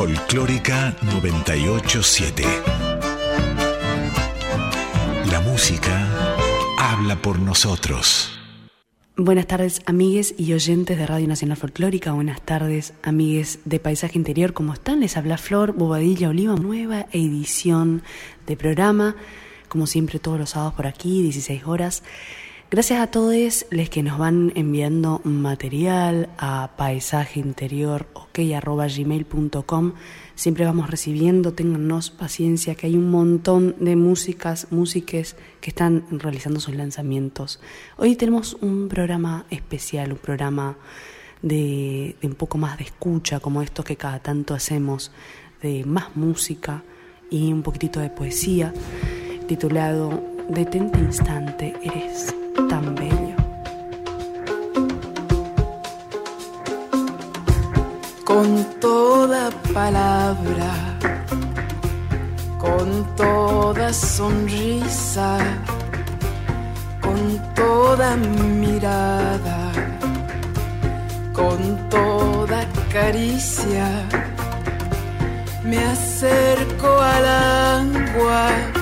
Folclórica 987. La música habla por nosotros. Buenas tardes, amigues y oyentes de Radio Nacional Folclórica. Buenas tardes, amigues de Paisaje Interior. ¿Cómo están? Les habla Flor Bobadilla Oliva. Nueva edición de programa. Como siempre, todos los sábados por aquí, 16 horas. Gracias a todos los que nos van enviando material a paisajeinterior.ok.gmail.com. Siempre vamos recibiendo, téngannos paciencia, que hay un montón de músicas, músiques que están realizando sus lanzamientos. Hoy tenemos un programa especial, un programa de, de un poco más de escucha, como estos que cada tanto hacemos, de más música y un poquitito de poesía, titulado Detente instante, eres tan bello. Con toda palabra, con toda sonrisa, con toda mirada, con toda caricia, me acerco al agua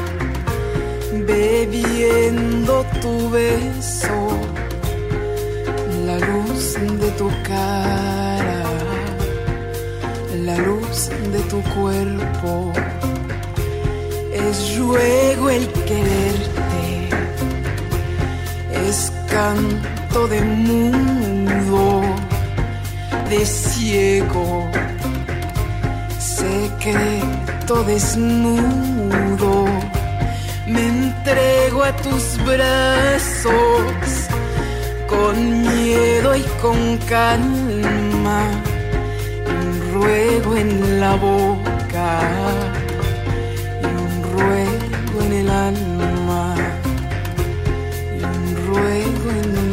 bebiendo tu beso, la luz de tu cara, la luz de tu cuerpo, es ruego el quererte, es canto de mundo, de ciego, secreto desnudo me entrego a tus brazos con miedo y con calma. Un ruego en la boca y un ruego en el alma. Y un ruego en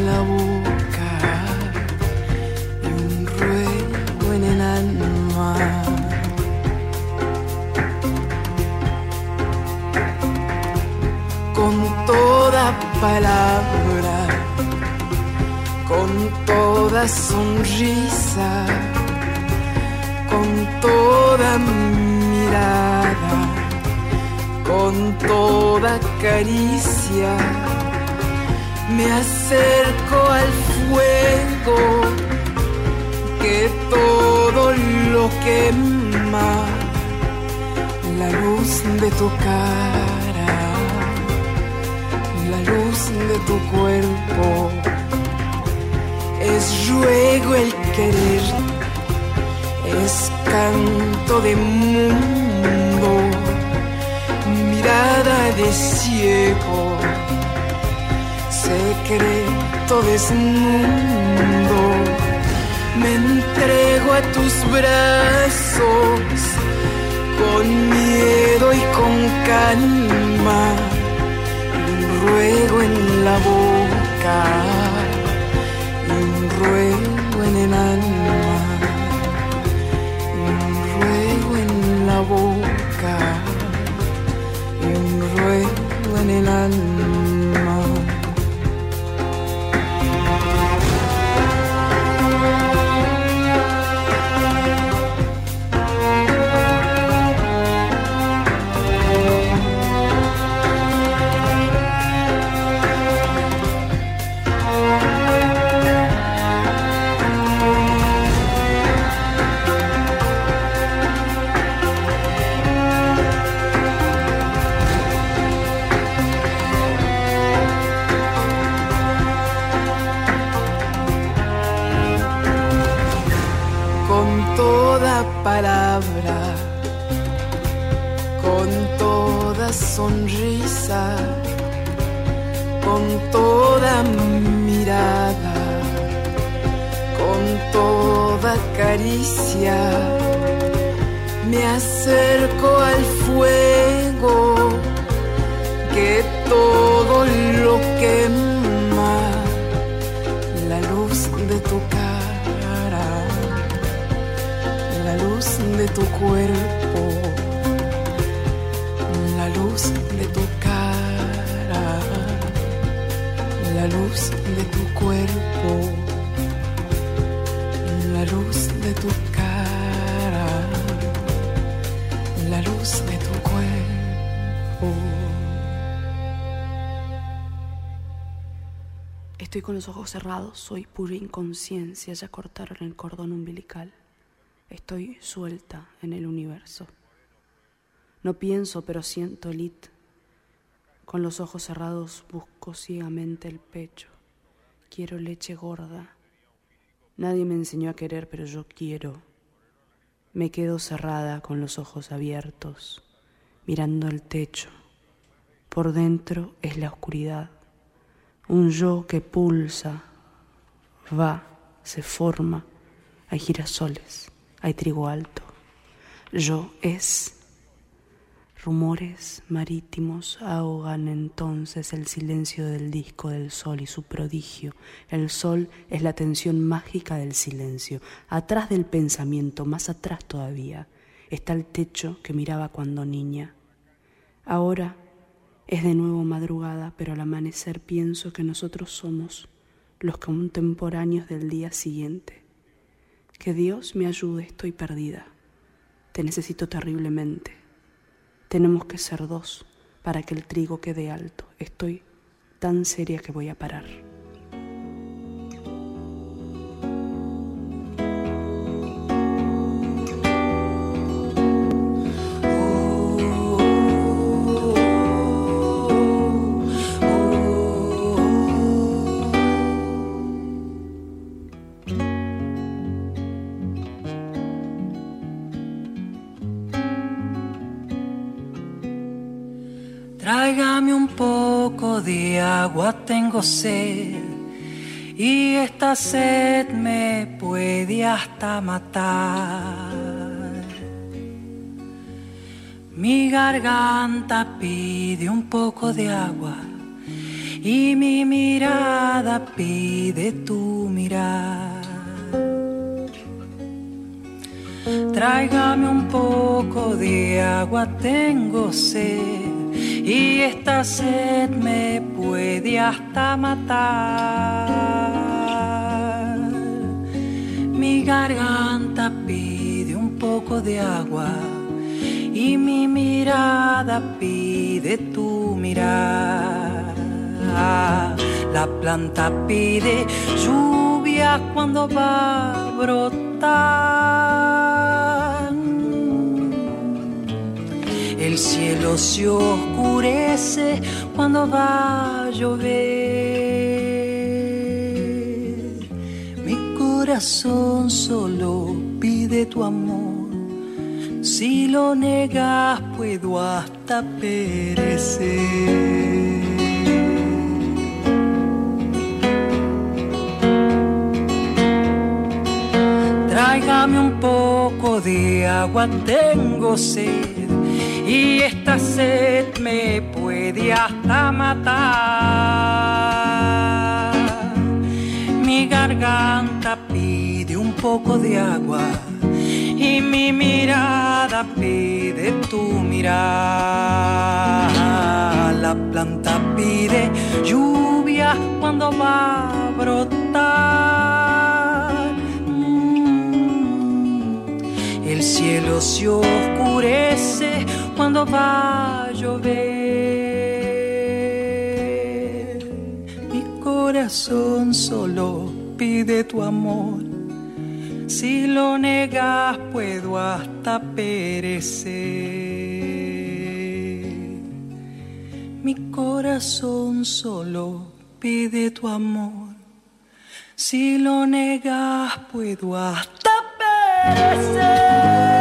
palabra, con toda sonrisa, con toda mirada, con toda caricia, me acerco al fuego que todo lo quema, la luz de tu cara luz de tu cuerpo. Es ruego el querer, es canto de mundo, mirada de ciego, secreto desnudo. Me entrego a tus brazos con miedo y con calma ruego en la boca y un ruego en el alma, y un ruego en la boca y un ruego en el alma. Soy pura inconsciencia, ya cortaron el cordón umbilical. Estoy suelta en el universo. No pienso, pero siento lit. Con los ojos cerrados busco ciegamente el pecho. Quiero leche gorda. Nadie me enseñó a querer, pero yo quiero. Me quedo cerrada con los ojos abiertos, mirando el techo. Por dentro es la oscuridad. Un yo que pulsa, va, se forma. Hay girasoles, hay trigo alto. Yo es Rumores marítimos ahogan entonces el silencio del disco del sol y su prodigio. El sol es la tensión mágica del silencio. Atrás del pensamiento, más atrás todavía, está el techo que miraba cuando niña. Ahora es de nuevo madrugada, pero al amanecer pienso que nosotros somos los contemporáneos del día siguiente. Que Dios me ayude, estoy perdida. Te necesito terriblemente. Tenemos que ser dos para que el trigo quede alto. Estoy tan seria que voy a parar. Agua tengo sed y esta sed me puede hasta matar. Mi garganta pide un poco de agua y mi mirada pide tu mirar. Tráigame un poco de agua, tengo sed y esta sed me puede hasta matar. Mi garganta pide un poco de agua y mi mirada pide tu mirada. La planta pide lluvia cuando va a brotar. El cielo se cuando va a llover. Mi corazón solo pide tu amor. Si lo negas puedo hasta perecer. Tráigame un poco de agua, tengo sed y esta sed me puede hasta matar. Mi garganta pide un poco de agua y mi mirada pide tu mirada. La planta pide lluvia cuando va a brotar. Mm. El cielo se oscurece cuando va a llover. Mi corazón solo pide tu amor. Si lo negas puedo hasta perecer. Mi corazón solo pide tu amor. Si lo negas puedo hasta perecer.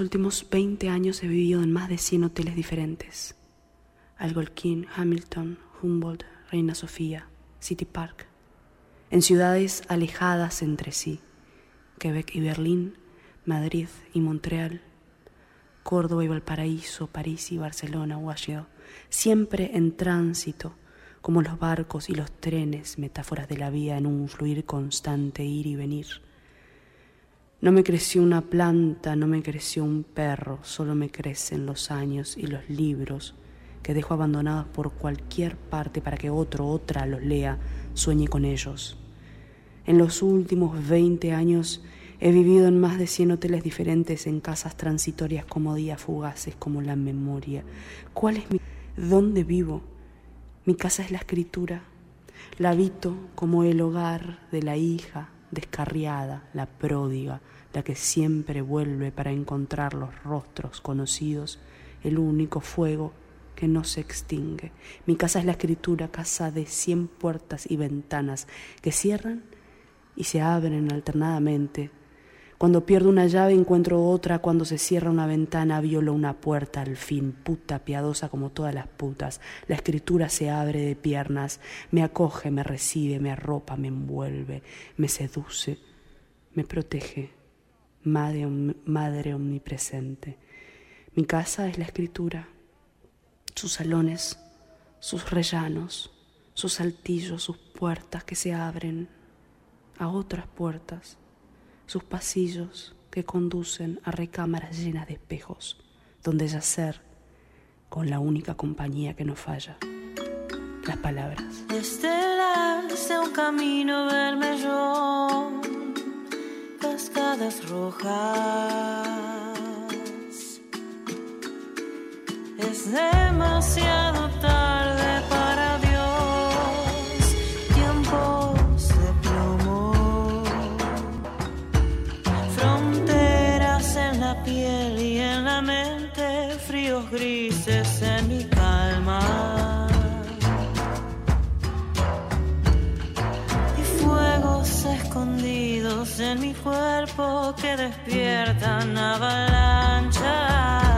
Los últimos 20 años he vivido en más de 100 hoteles diferentes. Algolquín, Hamilton, Humboldt, Reina Sofía, City Park. En ciudades alejadas entre sí, Quebec y Berlín, Madrid y Montreal. Córdoba y Valparaíso, París y Barcelona o siempre en tránsito, como los barcos y los trenes, metáforas de la vida en un fluir constante, ir y venir. No me creció una planta, no me creció un perro, solo me crecen los años y los libros que dejo abandonados por cualquier parte para que otro, otra los lea, sueñe con ellos. En los últimos 20 años he vivido en más de 100 hoteles diferentes, en casas transitorias como días fugaces, como la memoria. ¿Cuál es mi... ¿Dónde vivo? Mi casa es la escritura. La habito como el hogar de la hija descarriada, la pródiga, la que siempre vuelve para encontrar los rostros conocidos, el único fuego que no se extingue. Mi casa es la escritura, casa de cien puertas y ventanas que cierran y se abren alternadamente. Cuando pierdo una llave encuentro otra, cuando se cierra una ventana violo una puerta al fin, puta piadosa como todas las putas. La escritura se abre de piernas, me acoge, me recibe, me arropa, me envuelve, me seduce, me protege madre, omnipresente. Mi casa es la escritura, sus salones, sus rellanos, sus saltillos, sus puertas que se abren a otras puertas, sus pasillos que conducen a recámaras llenas de espejos, donde yacer con la única compañía que no falla, las palabras. Estelas de un camino cascadas rojas. Es demasiado tarde en mi cuerpo que despiertan avalanchas.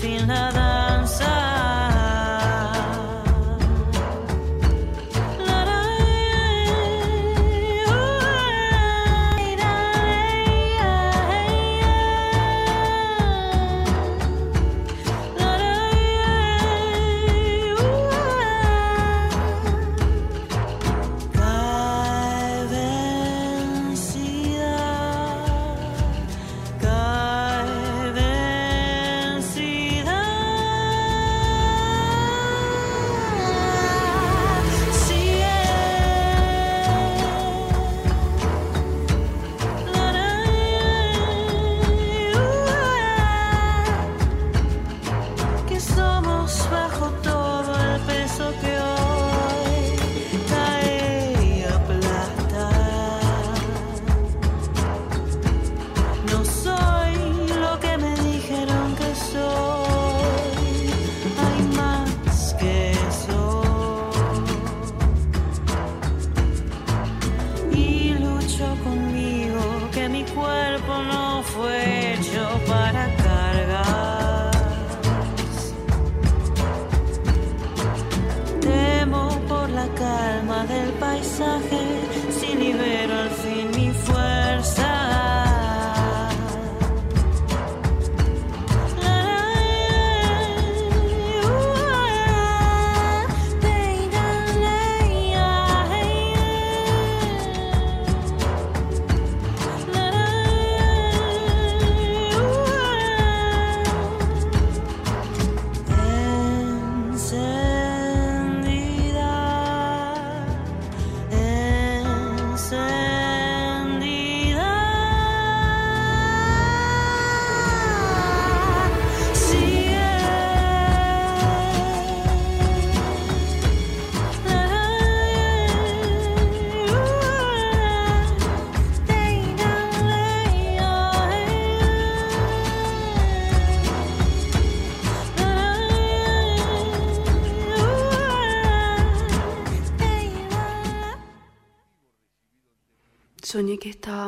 Encienda al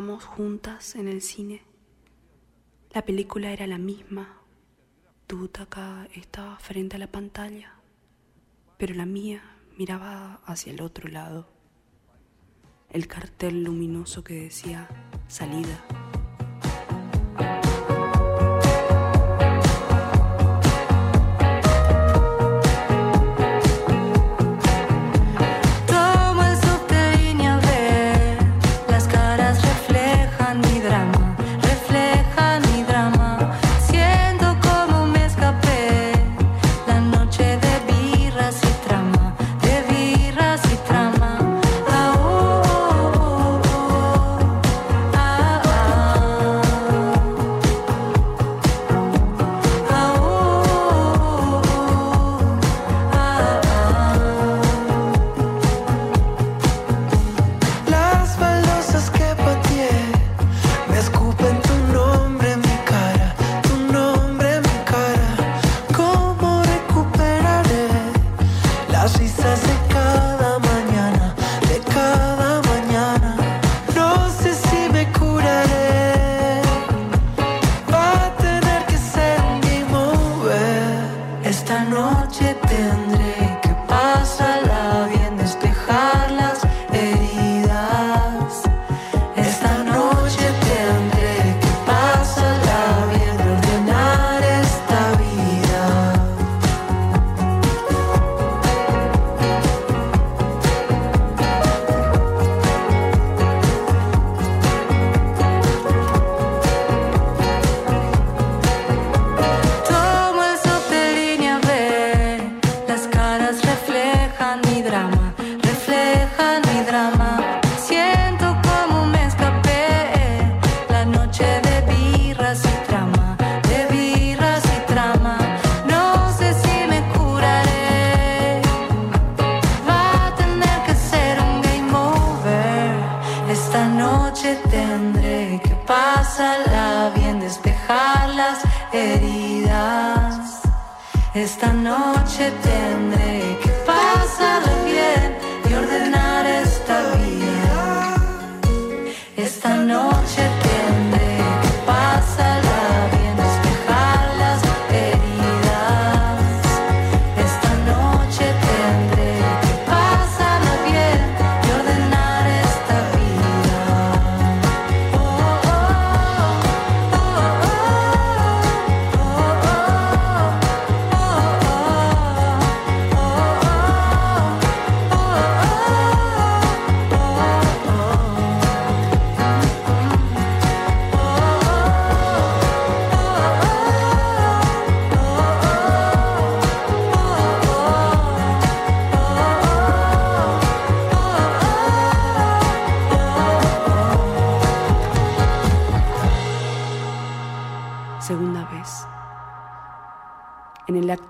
Juntas en el cine. La película era la misma. Tu butaca estaba frente a la pantalla, pero la mía miraba hacia el otro lado. El cartel luminoso que decía salida.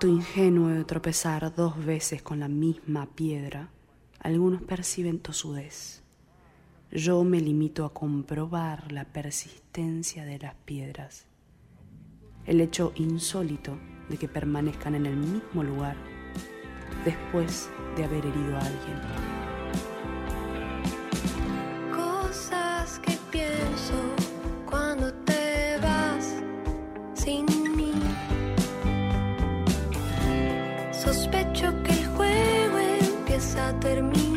acto ingenuo de tropezar dos veces con la misma piedra, algunos perciben tosudez. Yo me limito a comprobar la persistencia de las piedras, el hecho insólito de que permanezcan en el mismo lugar después de haber herido a alguien. Cosas que pienso cuando te vas sin termina.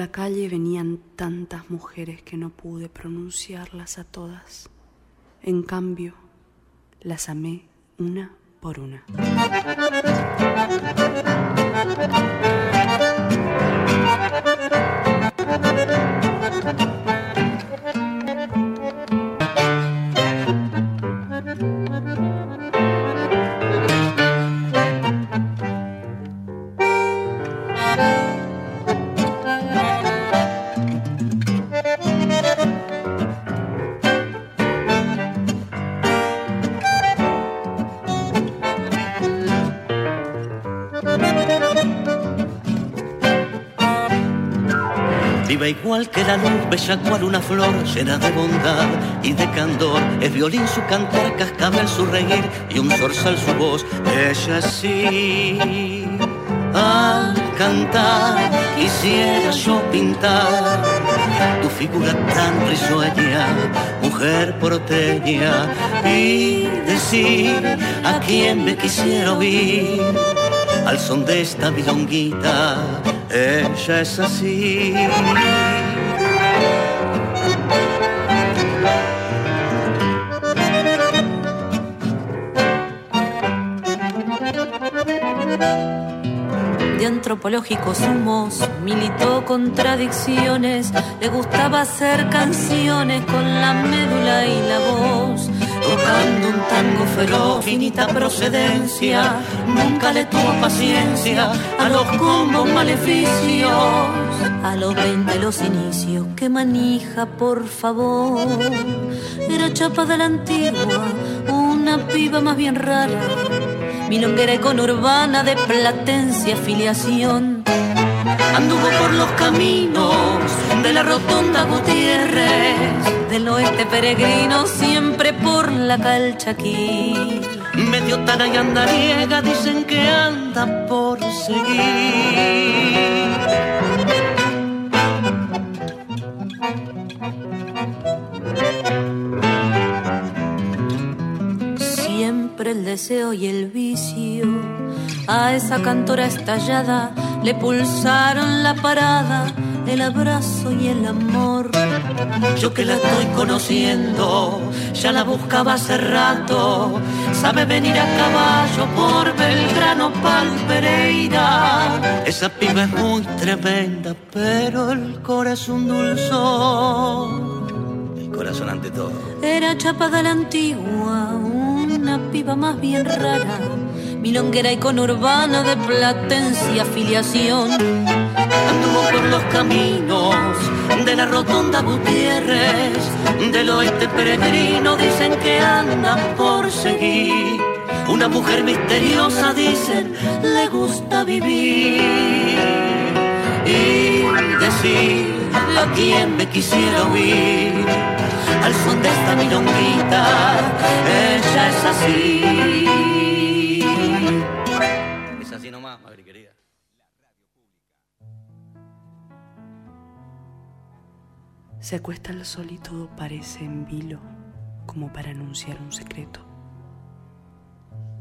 La calle venían tantas mujeres que no pude pronunciarlas a todas. En cambio, las amé una por una. Igual que la luz, bella cual una flor llena de bondad y de candor. Es violín su cantar, cascabel su reír y un zorzal su voz. Ella sí, al cantar quisiera yo pintar tu figura tan risueña, mujer porteña, y decir a quien me quisiera oír al son de esta milonguita ella es así. Antropológicos humos, militó contradicciones, le gustaba hacer canciones con la médula y la voz tocando un tango feroz, finita procedencia, nunca le tuvo paciencia a los combos maleficios. A los veinte los inicios, que manija por favor, era chapa de la antigua, una piba más bien rara, milonguera y conurbana de platencia filiación Anduvo por los caminos de la rotonda Gutiérrez, del oeste peregrino, siempre por la calchaquí. Medio tana y andariega dicen que anda por seguir. El deseo y el vicio a esa cantora estallada le pulsaron la parada, el abrazo y el amor. Yo que la estoy conociendo, ya la buscaba hace rato. Sabe venir a caballo por Belgrano, Pal Pereira. Esa piba es muy tremenda, pero el corazón dulzón. El corazón ante todo. Era chapa de la antigua, piba más bien rara milonguera y conurbana de platencia afiliación. Anduvo por los caminos de la rotonda Gutiérrez, del oeste peregrino, dicen que anda por seguir. Una mujer misteriosa, dicen, le gusta vivir. Y decir a quien me quisiera oír, al son de esta milonguita, ella es así. Se acuesta el sol y todo parece en vilo, como para anunciar un secreto.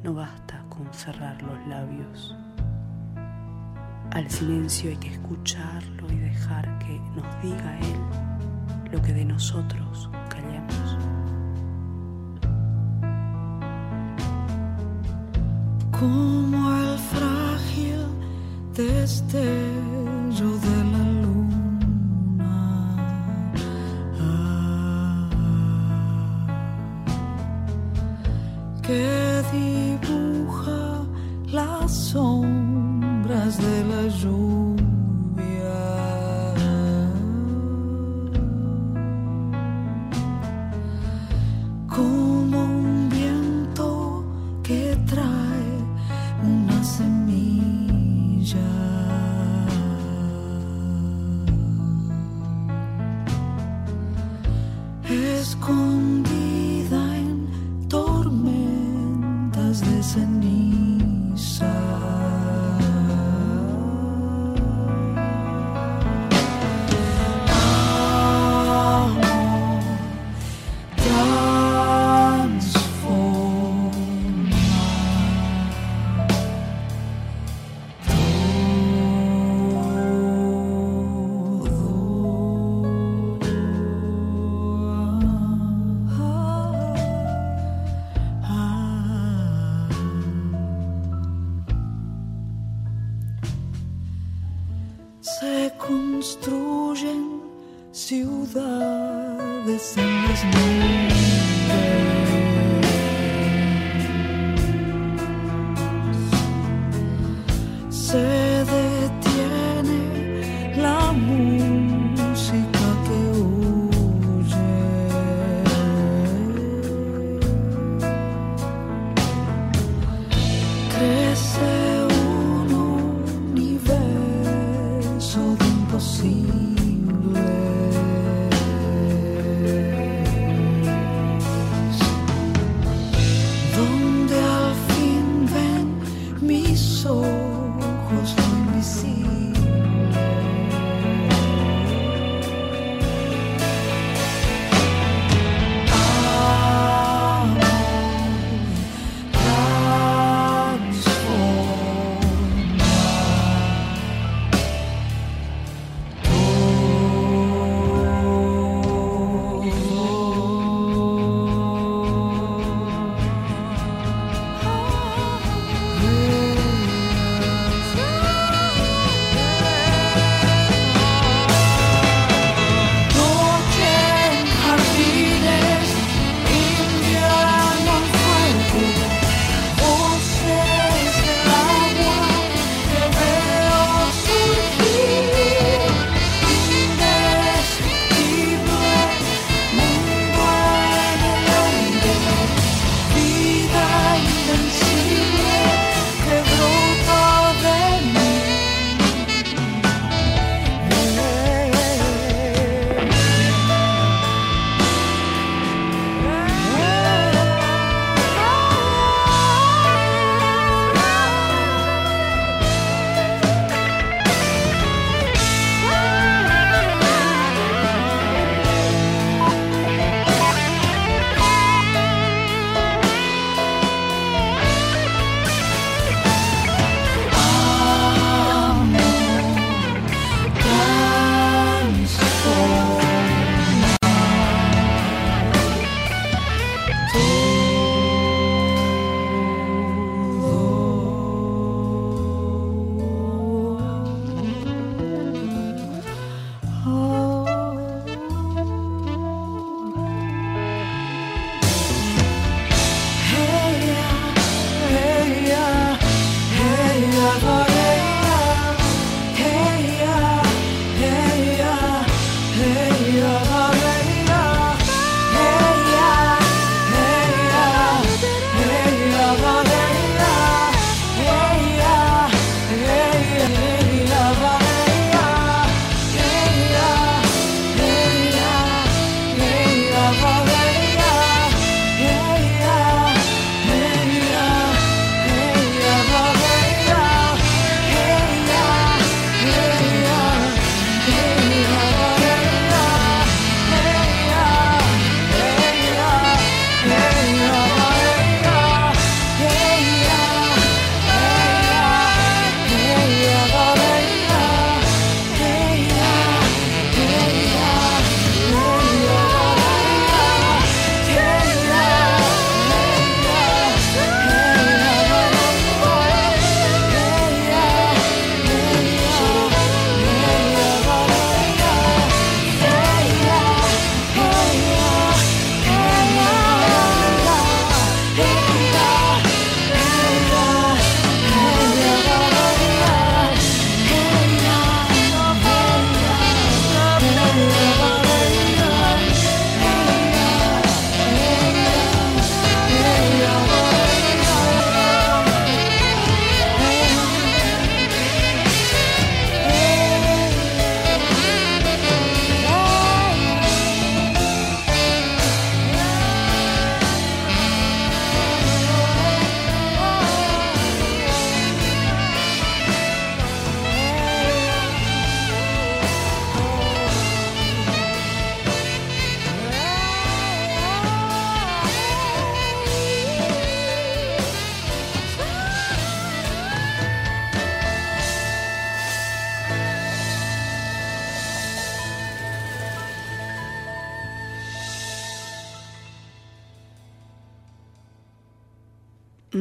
No basta con cerrar los labios. Al silencio hay que escucharlo y dejar que nos diga él lo que de nosotros callamos. Como el frágil destello de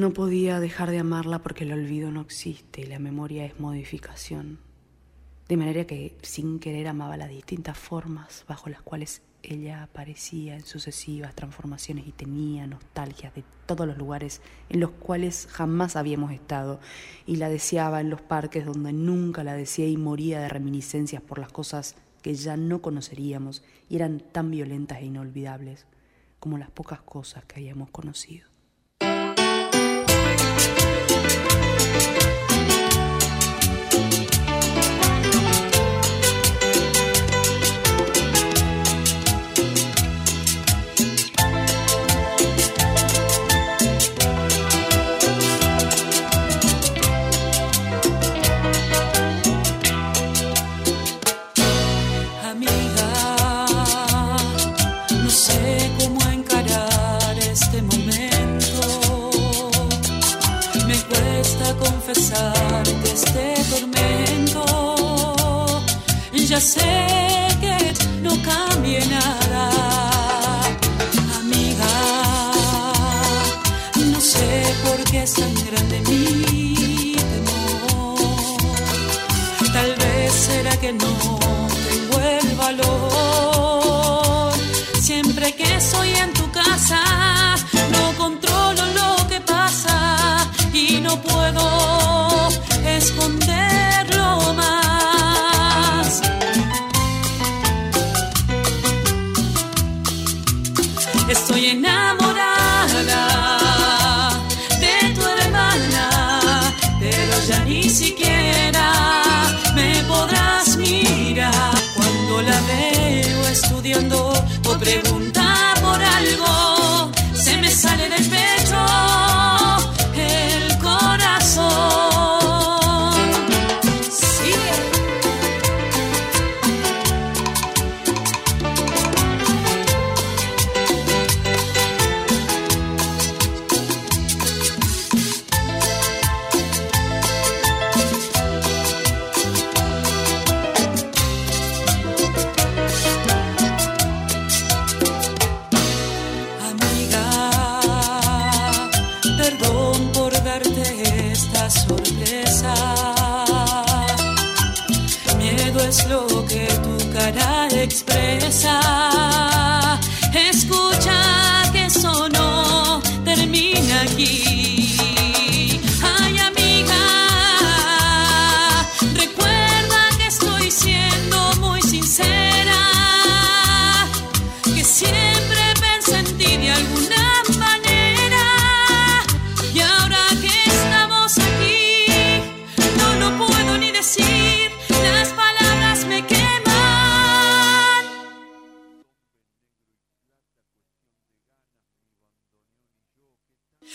No podía dejar de amarla porque el olvido no existe y la memoria es modificación. De manera que sin querer amaba las distintas formas bajo las cuales ella aparecía en sucesivas transformaciones y tenía nostalgia de todos los lugares en los cuales jamás habíamos estado y la deseaba en los parques donde nunca la deseé y moría de reminiscencias por las cosas que ya no conoceríamos y eran tan violentas e inolvidables como las pocas cosas que hayamos conocido. Sé que no cambie nada, amiga. No sé por qué es tan grande mi temor. Tal vez será que no tengo el valor. Siempre que estoy en tu casa, no controlo lo que pasa y no puedo esconderlo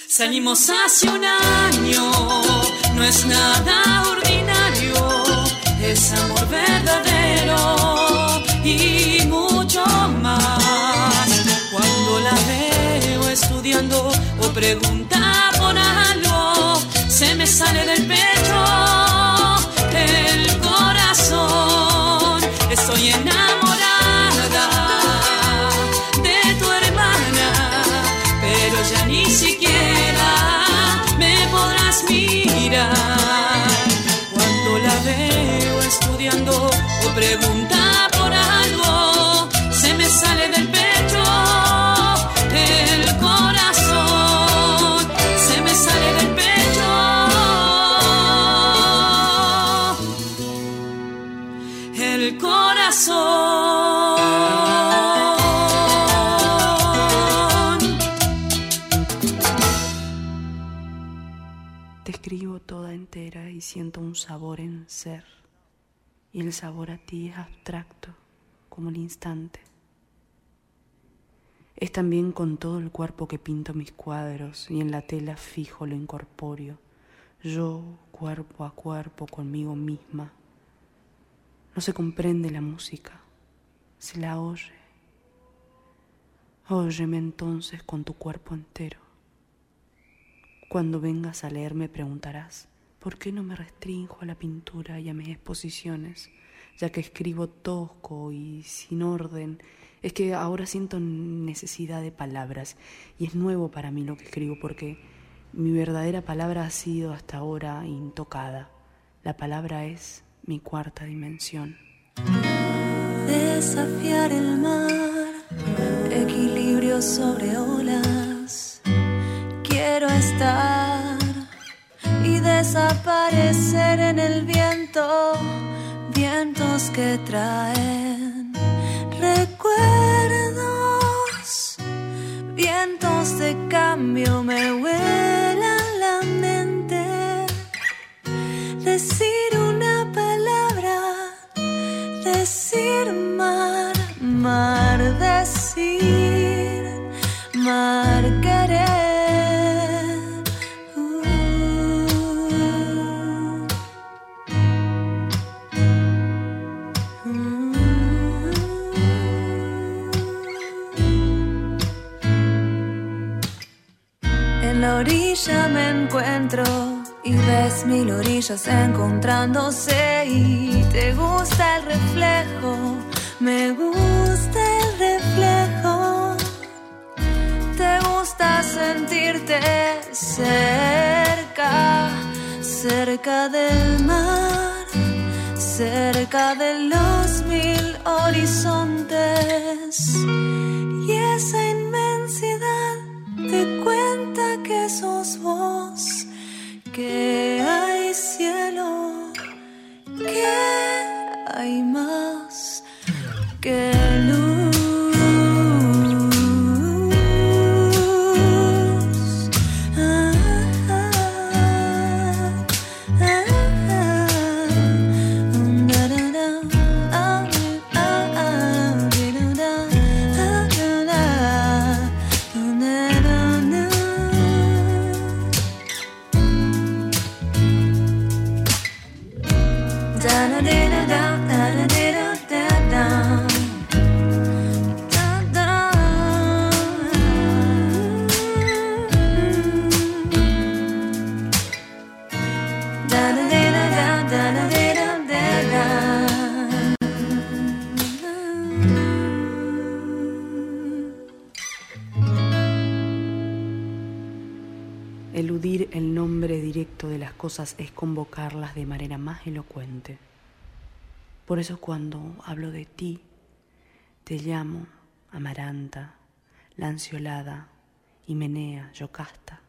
Salimos hace un año, no es nada ordinario, es amor verdadero y mucho más. Cuando la veo estudiando o pregunta por algo, se me sale del siento un sabor en ser. Y el sabor a ti es abstracto, como el instante. Es también con todo el cuerpo que pinto mis cuadros y en la tela fijo lo incorpóreo, yo cuerpo a cuerpo conmigo misma. No se comprende la música, se la oye. Óyeme entonces con tu cuerpo entero. Cuando vengas a leer me preguntarás, ¿Por qué no me restrinjo a la pintura y a mis exposiciones? Ya que escribo tosco y sin orden, es que ahora siento necesidad de palabras y es nuevo para mí lo que escribo porque mi verdadera palabra ha sido hasta ahora intocada. La palabra es mi cuarta dimensión. Desafiar el mar, equilibrio sobre olas. Quiero estar desaparecer en el viento, vientos que traen recuerdos, vientos de cambio me vuelan la mente. Decir una palabra, decir mar, mar, orilla me encuentro y ves mil orillas encontrándose y te gusta el reflejo, me gusta el reflejo, te gusta sentirte cerca, cerca del mar, cerca de los mil horizontes. Y esa inmensidad te cuenta que sos vos, que hay cielo, que hay más que luz. Cosas es convocarlas de manera más elocuente. Por eso cuando hablo de ti, te llamo Amaranta, Lanciolada, Himenea, Yocasta.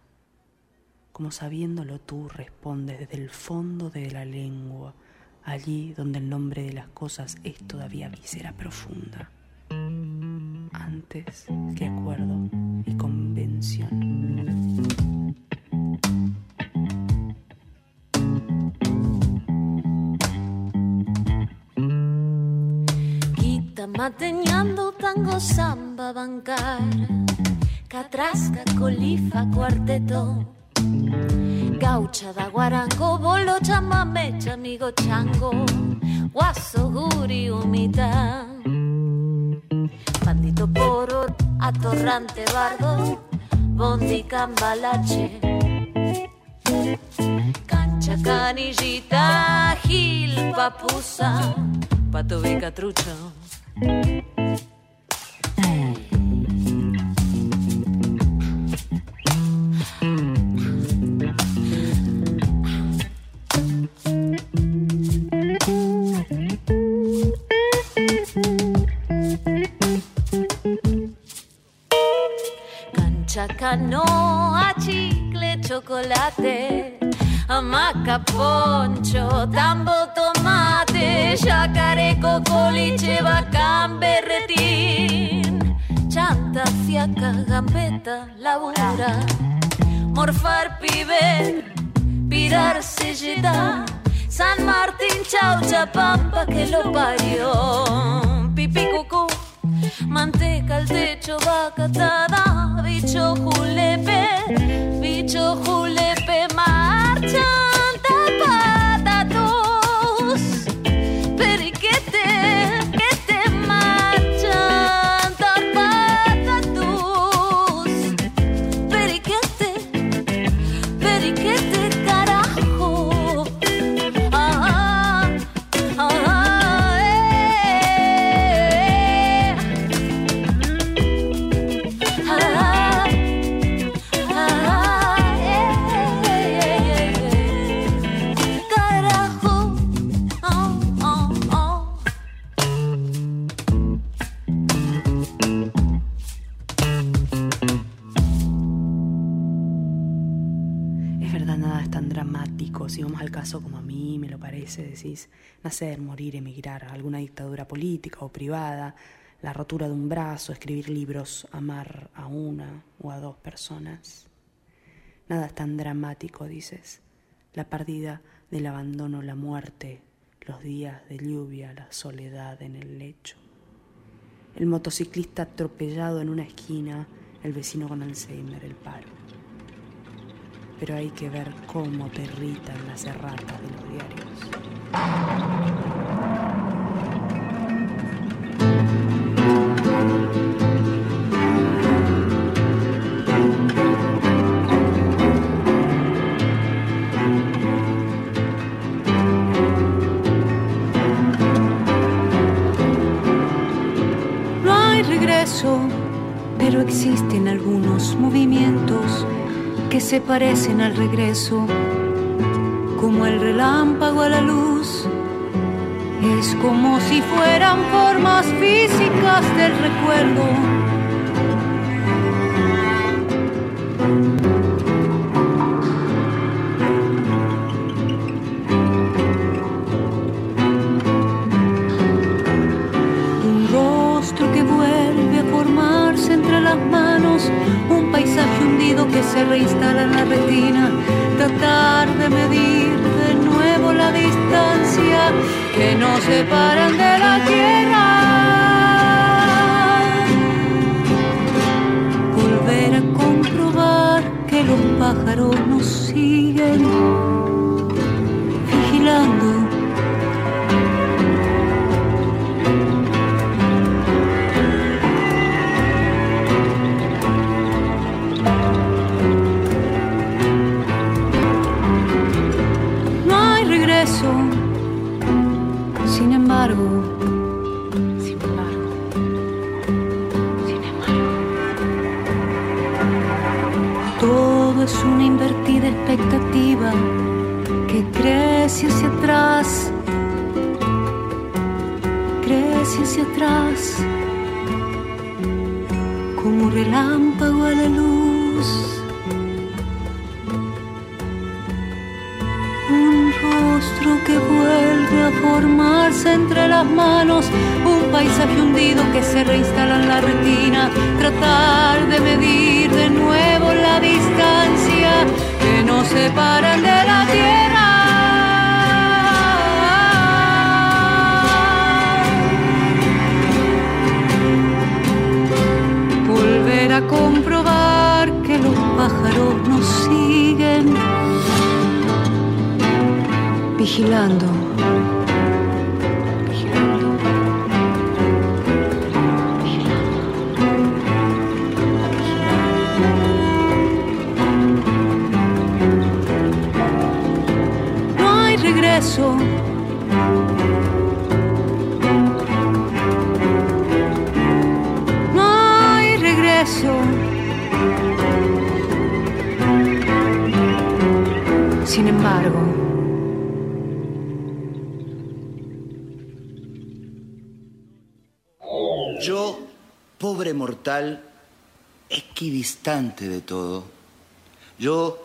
Como sabiéndolo tú respondes desde el fondo de la lengua, allí donde el nombre de las cosas es todavía víscera profunda, antes que acuerdo y convención. Mateñando tango samba bancar. Catrasca colifa cuarteto. Gaucha da guarango bolo chamame chamigo chango. Guaso guri humita. Bandito poro atorrante bardo. Bondi cambalache. Cancha canillita gil papusa. Pato trucho canoa, chicle, chocolate, hamaca, poncho, tambo, tomate, yacaré, cocoliche, bacán, berretín, chanta, fiaca, gambeta, labura, morfar, pibe, pirar, selleta, San Martín, chaucha, pampa, que lo parió, pipi, cucú, manteca al techo, vacatada, bicho julepe, bicho julepe, marchan morir, emigrar alguna dictadura política o privada, la rotura de un brazo, escribir libros, amar a una o a dos personas. Nada es tan dramático, dices. La pérdida del abandono, la muerte, los días de lluvia, la soledad en el lecho. El motociclista atropellado en una esquina, el vecino con Alzheimer, el paro. Pero hay que ver cómo te irritan las erratas de los diarios. Pero existen algunos movimientos que se parecen al regreso, como el relámpago a la luz. Es como si fueran formas físicas del recuerdo. Se reinstala en la retina, tratar de medir de nuevo la distancia que nos separan de la tierra. Volver a comprobar que los pájaros nos siguen que crece hacia atrás, crece hacia atrás, como relámpago a la luz. Un rostro que vuelve a formarse entre las manos, un paisaje hundido que se reinstala en la retina, tratar de medir de nuevo la distancia separan de la tierra. Volver a comprobar que los pájaros nos siguen vigilando. No regreso. Sin embargo, Yo, pobre mortal, equidistante de todo. Yo,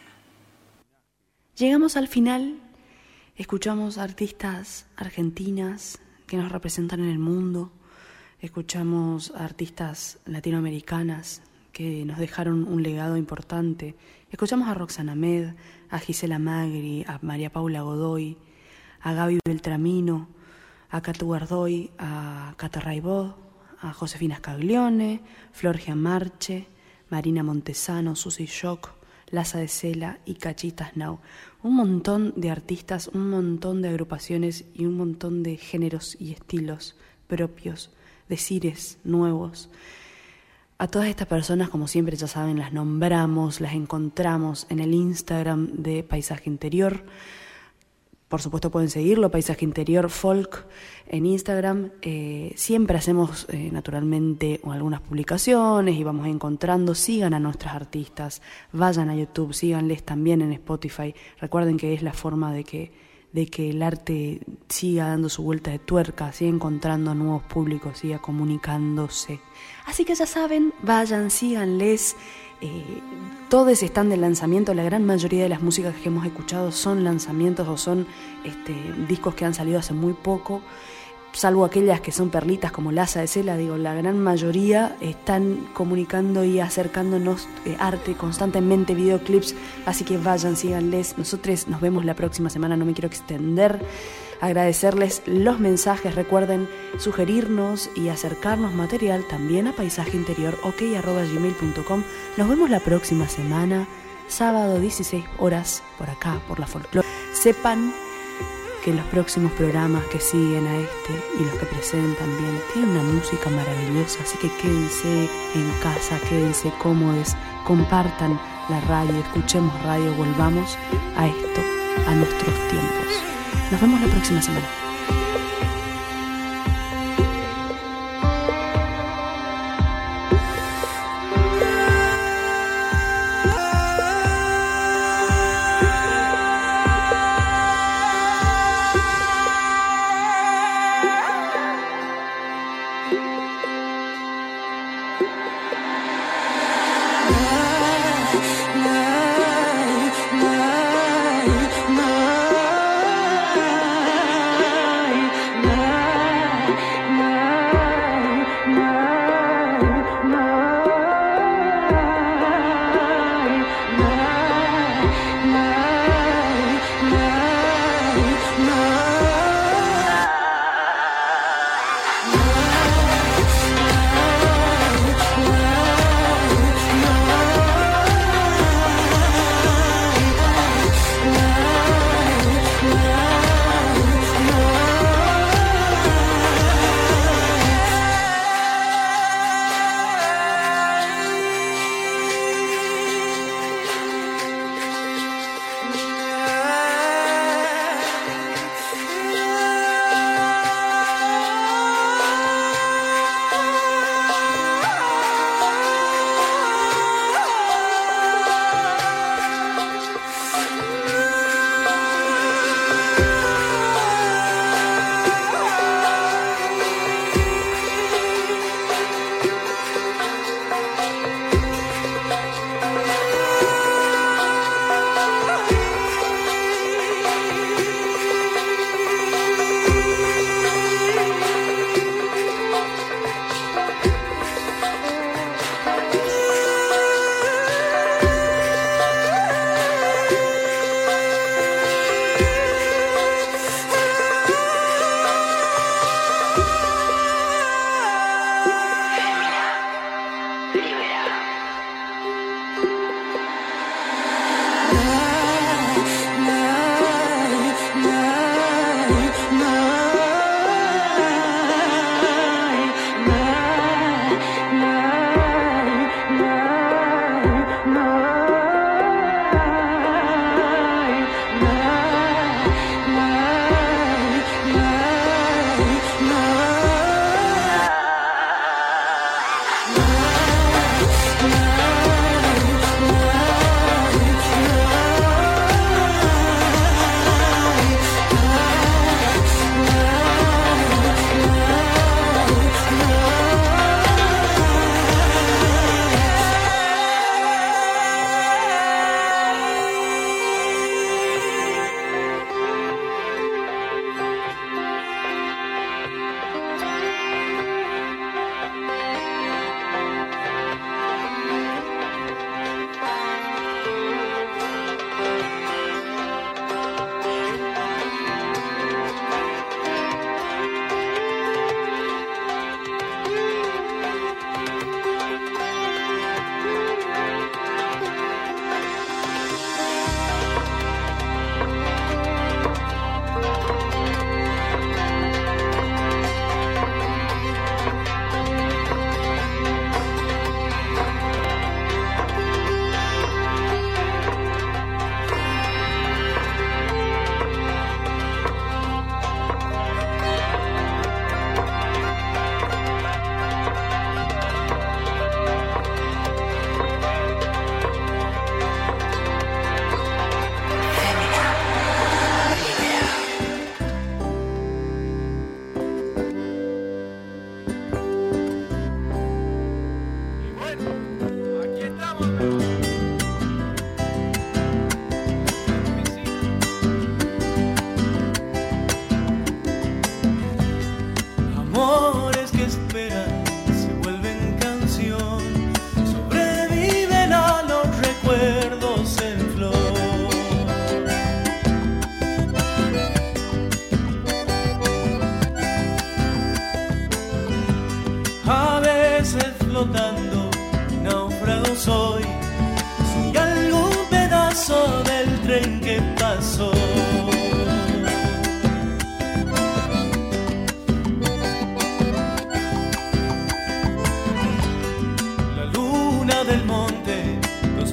Llegamos al final, escuchamos artistas argentinas que nos representan en el mundo, escuchamos artistas latinoamericanas que nos dejaron un legado importante, escuchamos a Roxana Med, a Gisela Magri, a María Paula Godoy, a Gaby Beltramino, a Catu Gardoy, a Cata a Josefina Scaglione, Flor Marche, Marina Montesano, Susy Shock, Laza de Cela y Cachitas Now. Un montón de artistas, un montón de agrupaciones y un montón de géneros y estilos propios, de cires nuevos. A todas estas personas, como siempre ya saben, las nombramos, las encontramos en el Instagram de Paisaje Interior. Por supuesto pueden seguirlo, Paisaje Interior Folk en Instagram. Eh, siempre hacemos eh, naturalmente algunas publicaciones y vamos encontrando. Sigan a nuestras artistas, vayan a YouTube, síganles también en Spotify. Recuerden que es la forma de que, de que el arte siga dando su vuelta de tuerca, siga encontrando nuevos públicos, siga comunicándose. Así que ya saben, vayan, síganles. Eh, todos están de lanzamiento, la gran mayoría de las músicas que hemos escuchado son lanzamientos o son este, discos que han salido hace muy poco, salvo aquellas que son perlitas como Laza de Cela, digo, la gran mayoría están comunicando y acercándonos eh, arte constantemente, videoclips, así que vayan, síganles, nosotros nos vemos la próxima semana, no me quiero extender agradecerles los mensajes, recuerden sugerirnos y acercarnos material también a paisaje interior ok.gmail.com. Nos vemos la próxima semana, sábado 16 horas, por acá, por la folclore. Sepan que los próximos programas que siguen a este y los que preceden también tienen una música maravillosa, así que quédense en casa, quédense cómodos, compartan la radio, escuchemos radio, volvamos a esto, a nuestros tiempos. Nos vemos la próxima semana.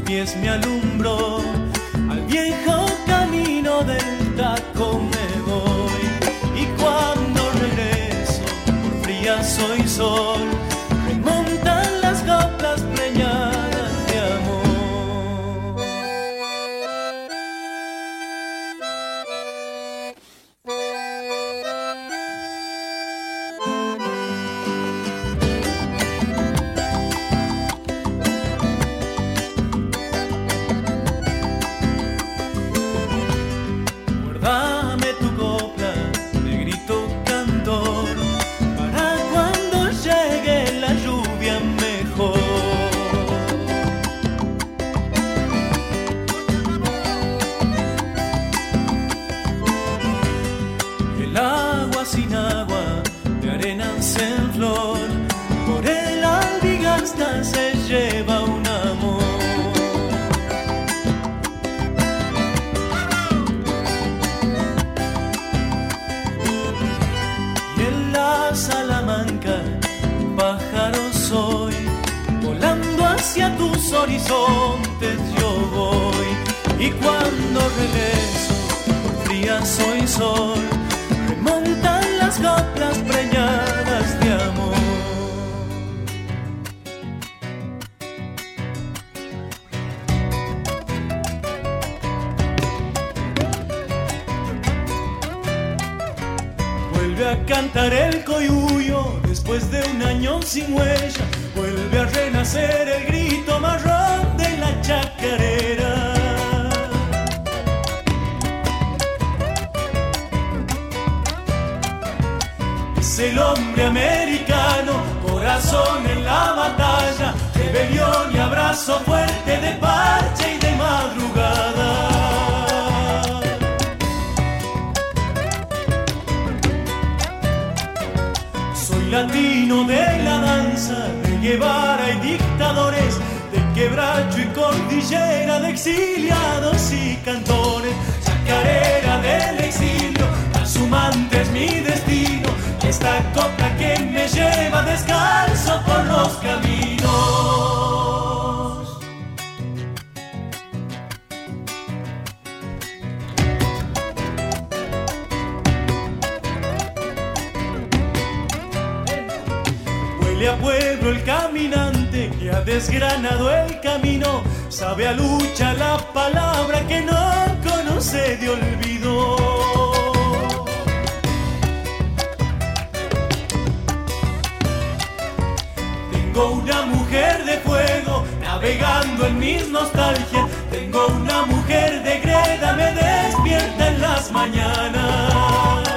Pies me alumbró, al viejo camino del taco me voy. Y cuando regreso, por fría soy sol, de un año sin huella. Vuelve a renacer el grito marrón de la chacarera. Es el hombre americano, corazón en la batalla, rebelión y abrazo fuerte de parche y de madrugada. Latino de la danza, de Guevara y dictadores, de quebracho y cordillera, de exiliados y cantores, chacarera del exilio, transumante es mi destino, esta copla que me lleva descalzo por los caminos. A pueblo el caminante que ha desgranado el camino. Sabe a lucha la palabra que no conoce de olvido. Tengo una mujer de fuego navegando en mis nostalgias. Tengo una mujer de greda, me despierta en las mañanas.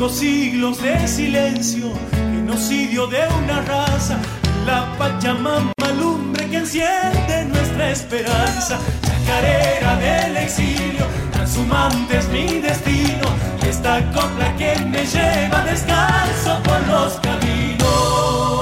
Cinco siglos de silencio, genocidio de una raza, la Pachamama lumbre que enciende nuestra esperanza, chacarera del exilio, transhumante es mi destino, y esta copla que me lleva descalzo por los caminos.